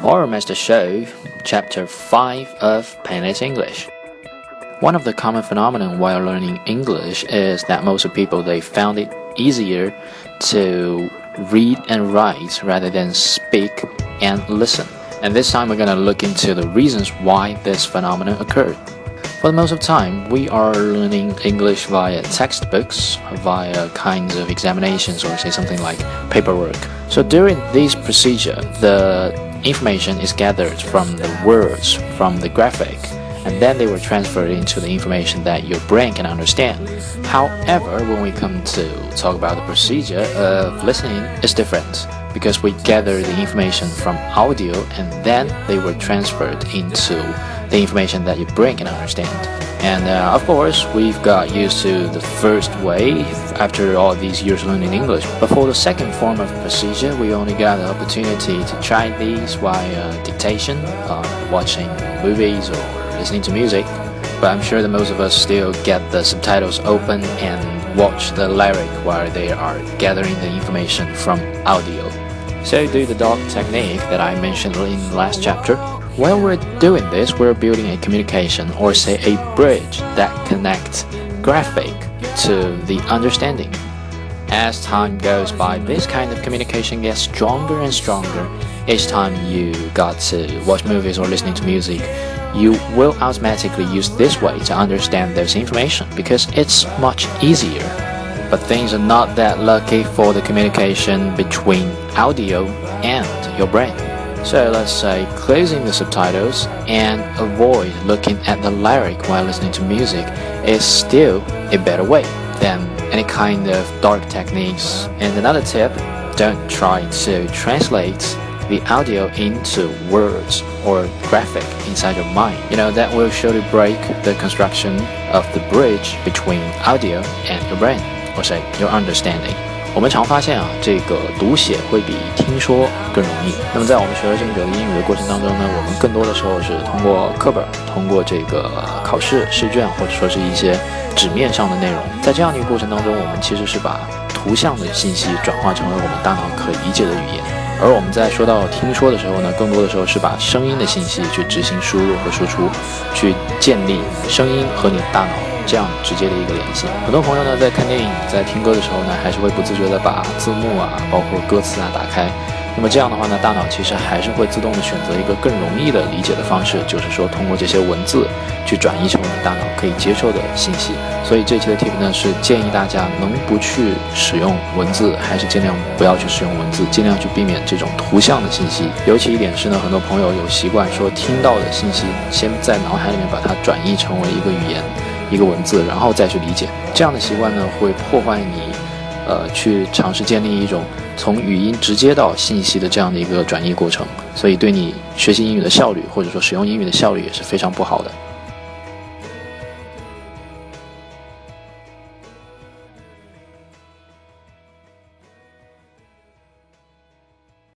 Horror Master Show, Chapter 5 of Painless English. One of the common phenomena while learning English is that most of people they found it easier to read and write rather than speak and listen. And this time we're going to look into the reasons why this phenomenon occurred. For the most of time, we are learning English via textbooks, via kinds of examinations, or say something like paperwork. So during this procedure, the information is gathered from the words, from the graphic, and then they were transferred into the information that your brain can understand. However, when we come to talk about the procedure of listening, it's different because we gather the information from audio and then they were transferred into the information that you bring can understand. And uh, of course, we've got used to the first way after all these years learning English. But for the second form of procedure, we only got the opportunity to try these via dictation, uh, watching movies or listening to music. But I'm sure that most of us still get the subtitles open and watch the lyric while they are gathering the information from audio. So do the dog technique that I mentioned in the last chapter. While we're doing this, we're building a communication or say a bridge that connects graphic to the understanding. As time goes by, this kind of communication gets stronger and stronger. Each time you got to watch movies or listening to music, you will automatically use this way to understand those information because it's much easier. But things are not that lucky for the communication between audio and your brain. So let's say closing the subtitles and avoid looking at the lyric while listening to music is still a better way than any kind of dark techniques. And another tip, don't try to translate the audio into words or graphic inside your mind. You know, that will surely break the construction of the bridge between audio and your brain, or say your understanding. 我们常发现啊，这个读写会比听说更容易。那么在我们学了这个英语的过程当中呢，我们更多的时候是通过课本、通过这个考试试卷，或者说是一些纸面上的内容。在这样的一个过程当中，我们其实是把图像的信息转化成为我们大脑可理解的语言。而我们在说到听说的时候呢，更多的时候是把声音的信息去执行输入和输出，去建立声音和你大脑。这样直接的一个联系。很多朋友呢，在看电影、在听歌的时候呢，还是会不自觉的把字幕啊，包括歌词啊打开。那么这样的话呢，大脑其实还是会自动的选择一个更容易的理解的方式，就是说通过这些文字去转移成我们大脑可以接受的信息。所以这期的 tip 呢，是建议大家能不去使用文字，还是尽量不要去使用文字，尽量去避免这种图像的信息。尤其一点是呢，很多朋友有习惯说听到的信息，先在脑海里面把它转译成为一个语言。一个文字，然后再去理解，这样的习惯呢，会破坏你，呃，去尝试建立一种从语音直接到信息的这样的一个转移过程，所以对你学习英语的效率，或者说使用英语的效率也是非常不好的。